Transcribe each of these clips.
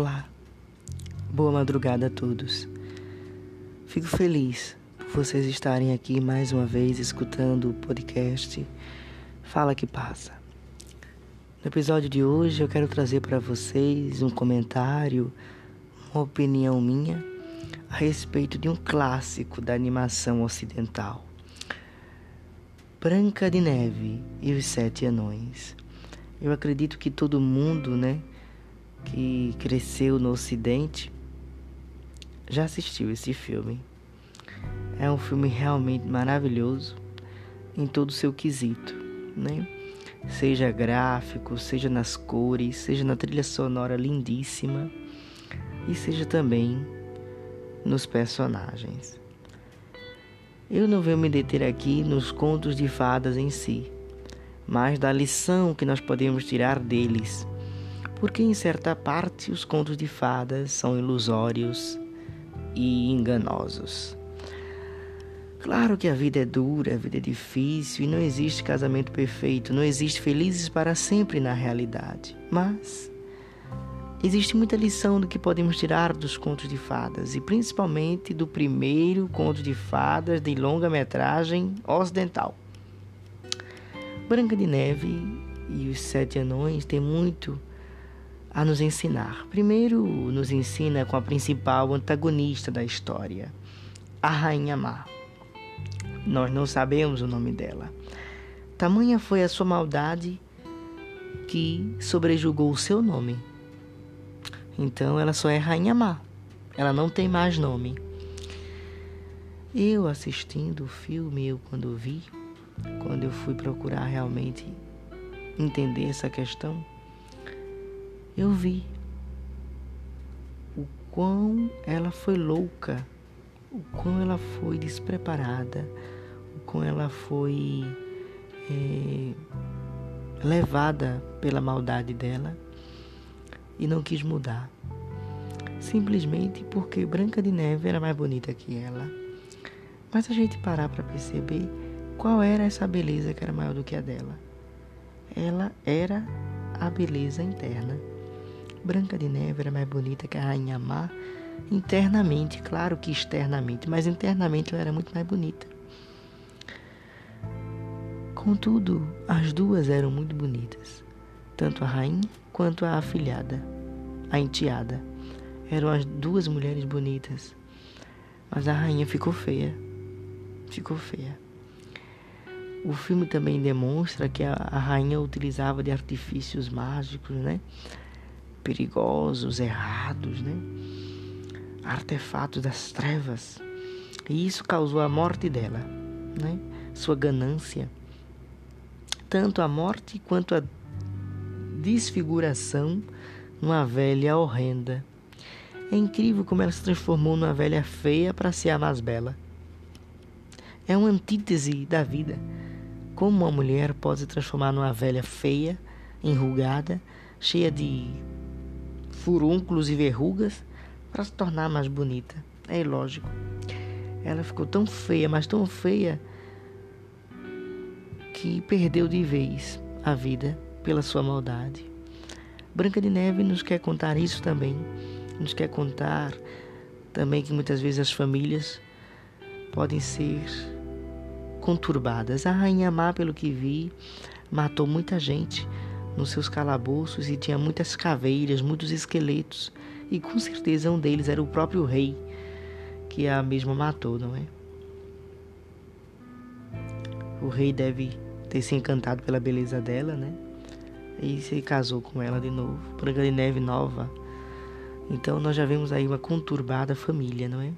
Olá, boa madrugada a todos. Fico feliz por vocês estarem aqui mais uma vez escutando o podcast Fala que Passa. No episódio de hoje eu quero trazer para vocês um comentário, uma opinião minha a respeito de um clássico da animação ocidental. Branca de Neve e os Sete Anões. Eu acredito que todo mundo, né, que cresceu no Ocidente já assistiu esse filme. É um filme realmente maravilhoso em todo o seu quesito, né? Seja gráfico, seja nas cores, seja na trilha sonora lindíssima e seja também nos personagens. Eu não venho me deter aqui nos contos de fadas em si, mas da lição que nós podemos tirar deles porque em certa parte os contos de fadas são ilusórios e enganosos. Claro que a vida é dura, a vida é difícil e não existe casamento perfeito, não existe felizes para sempre na realidade. Mas existe muita lição do que podemos tirar dos contos de fadas e principalmente do primeiro conto de fadas de longa-metragem ocidental. Branca de Neve e os Sete Anões tem muito a nos ensinar. Primeiro, nos ensina com a principal antagonista da história, a Rainha Má. Nós não sabemos o nome dela. Tamanha foi a sua maldade que sobrejugou o seu nome. Então ela só é Rainha Má. Ela não tem mais nome. Eu assistindo o filme, eu quando vi, quando eu fui procurar realmente entender essa questão, eu vi o quão ela foi louca, o quão ela foi despreparada, o quão ela foi é, levada pela maldade dela e não quis mudar. Simplesmente porque Branca de Neve era mais bonita que ela. Mas a gente parar para perceber qual era essa beleza que era maior do que a dela. Ela era a beleza interna. Branca de Neve era mais bonita que a Rainha Má, internamente, claro que externamente, mas internamente ela era muito mais bonita. Contudo, as duas eram muito bonitas, tanto a rainha quanto a afilhada, a enteada. Eram as duas mulheres bonitas, mas a rainha ficou feia. Ficou feia. O filme também demonstra que a, a rainha utilizava de artifícios mágicos, né? Perigosos, errados, né? artefatos das trevas. E isso causou a morte dela, né? sua ganância. Tanto a morte quanto a desfiguração numa velha horrenda. É incrível como ela se transformou numa velha feia para ser a mais bela. É uma antítese da vida. Como uma mulher pode se transformar numa velha feia, enrugada, cheia de furúnculos e verrugas para se tornar mais bonita. É ilógico. Ela ficou tão feia, mas tão feia, que perdeu de vez a vida pela sua maldade. Branca de Neve nos quer contar isso também. Nos quer contar também que muitas vezes as famílias podem ser conturbadas. A Rainha Má, pelo que vi, matou muita gente nos seus calabouços e tinha muitas caveiras, muitos esqueletos, e com certeza um deles era o próprio rei que a mesma matou, não é? O rei deve ter se encantado pela beleza dela, né? E se casou com ela de novo, Branca de Neve nova. Então nós já vemos aí uma conturbada família, não é?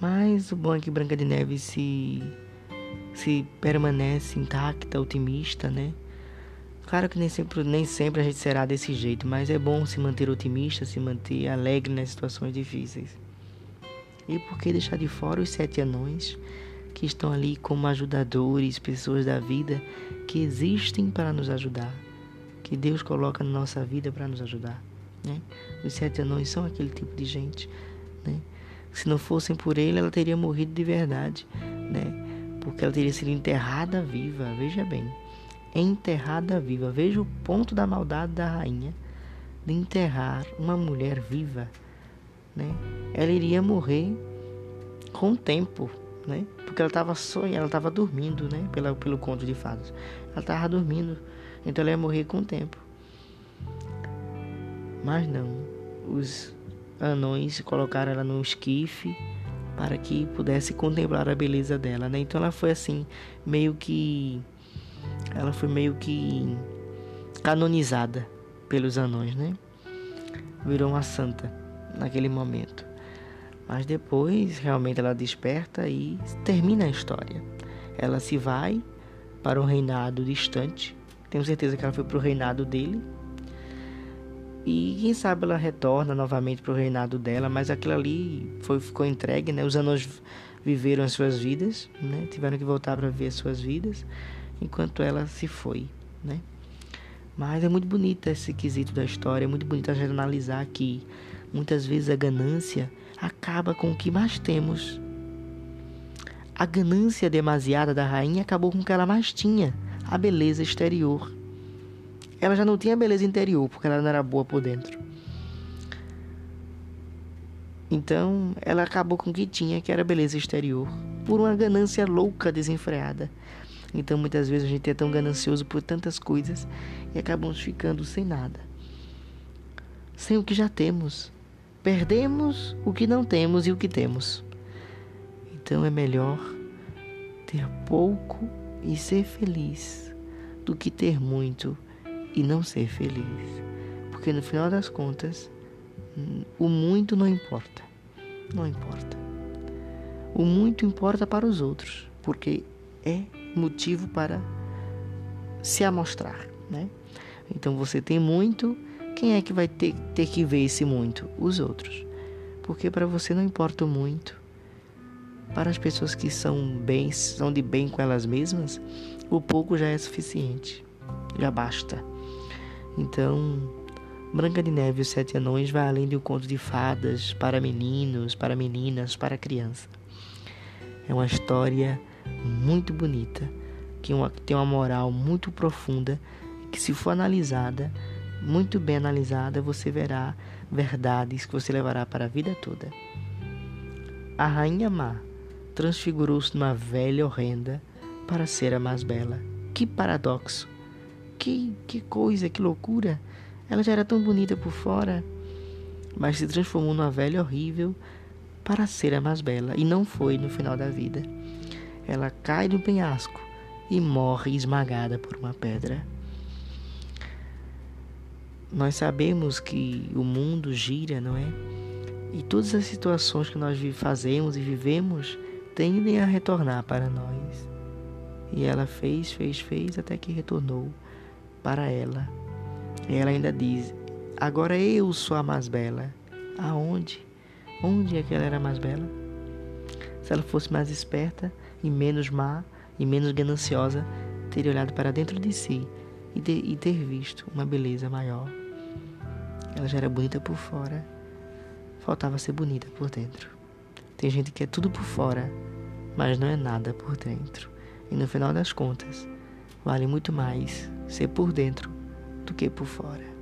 Mas o bom é que Branca de Neve se se permanece intacta, otimista, né? Claro que nem sempre, nem sempre a gente será desse jeito, mas é bom se manter otimista, se manter alegre nas situações difíceis. E por que deixar de fora os sete anões que estão ali como ajudadores, pessoas da vida que existem para nos ajudar, que Deus coloca na nossa vida para nos ajudar? Né? Os sete anões são aquele tipo de gente. Né? Se não fossem por ele, ela teria morrido de verdade, né? porque ela teria sido enterrada viva, veja bem enterrada viva. Veja o ponto da maldade da rainha. de enterrar uma mulher viva, né? Ela iria morrer com o tempo, né? Porque ela estava sonhando, ela estava dormindo, né? Pela, pelo conto de fadas. Ela estava dormindo, então ela ia morrer com o tempo. Mas não, os anões colocaram ela no esquife para que pudesse contemplar a beleza dela, né? Então ela foi assim, meio que ela foi meio que canonizada pelos anões, né? Virou uma santa naquele momento. Mas depois, realmente, ela desperta e termina a história. Ela se vai para um reinado distante. Tenho certeza que ela foi para o reinado dele. E quem sabe ela retorna novamente para o reinado dela, mas aquilo ali foi, ficou entregue, né? Os anões viveram as suas vidas, né? Tiveram que voltar para viver as suas vidas, enquanto ela se foi, né? Mas é muito bonita esse quesito da história, é muito bonito a gente analisar que muitas vezes a ganância acaba com o que mais temos. A ganância demasiada da rainha acabou com o que ela mais tinha, a beleza exterior. Ela já não tinha beleza interior, porque ela não era boa por dentro. Então, ela acabou com o que tinha, que era beleza exterior, por uma ganância louca, desenfreada. Então muitas vezes a gente é tão ganancioso por tantas coisas e acabamos ficando sem nada. Sem o que já temos. Perdemos o que não temos e o que temos. Então é melhor ter pouco e ser feliz do que ter muito e não ser feliz. Porque no final das contas, o muito não importa. Não importa. O muito importa para os outros, porque é motivo para se amostrar, né? Então você tem muito, quem é que vai ter, ter que ver esse muito? Os outros. Porque para você não importa muito. Para as pessoas que são bem, são de bem com elas mesmas, o pouco já é suficiente. Já basta. Então, Branca de Neve e os Sete Anões vai além de um conto de fadas para meninos, para meninas, para criança. É uma história muito bonita, que, uma, tem uma moral muito profunda, que se for analisada, muito bem analisada, você verá verdades que você levará para a vida toda. A rainha má transfigurou-se numa velha horrenda para ser a mais bela. Que paradoxo! Que, que coisa, que loucura! Ela já era tão bonita por fora, mas se transformou numa velha horrível para ser a mais bela, e não foi no final da vida ela cai do penhasco e morre esmagada por uma pedra. Nós sabemos que o mundo gira, não é? E todas as situações que nós fazemos e vivemos tendem a retornar para nós. E ela fez, fez, fez até que retornou para ela. E ela ainda diz: Agora eu sou a mais bela. Aonde? Onde é que ela era mais bela? Se ela fosse mais esperta, e menos má e menos gananciosa, teria olhado para dentro de si e ter, e ter visto uma beleza maior. Ela já era bonita por fora, faltava ser bonita por dentro. Tem gente que é tudo por fora, mas não é nada por dentro. E no final das contas, vale muito mais ser por dentro do que por fora.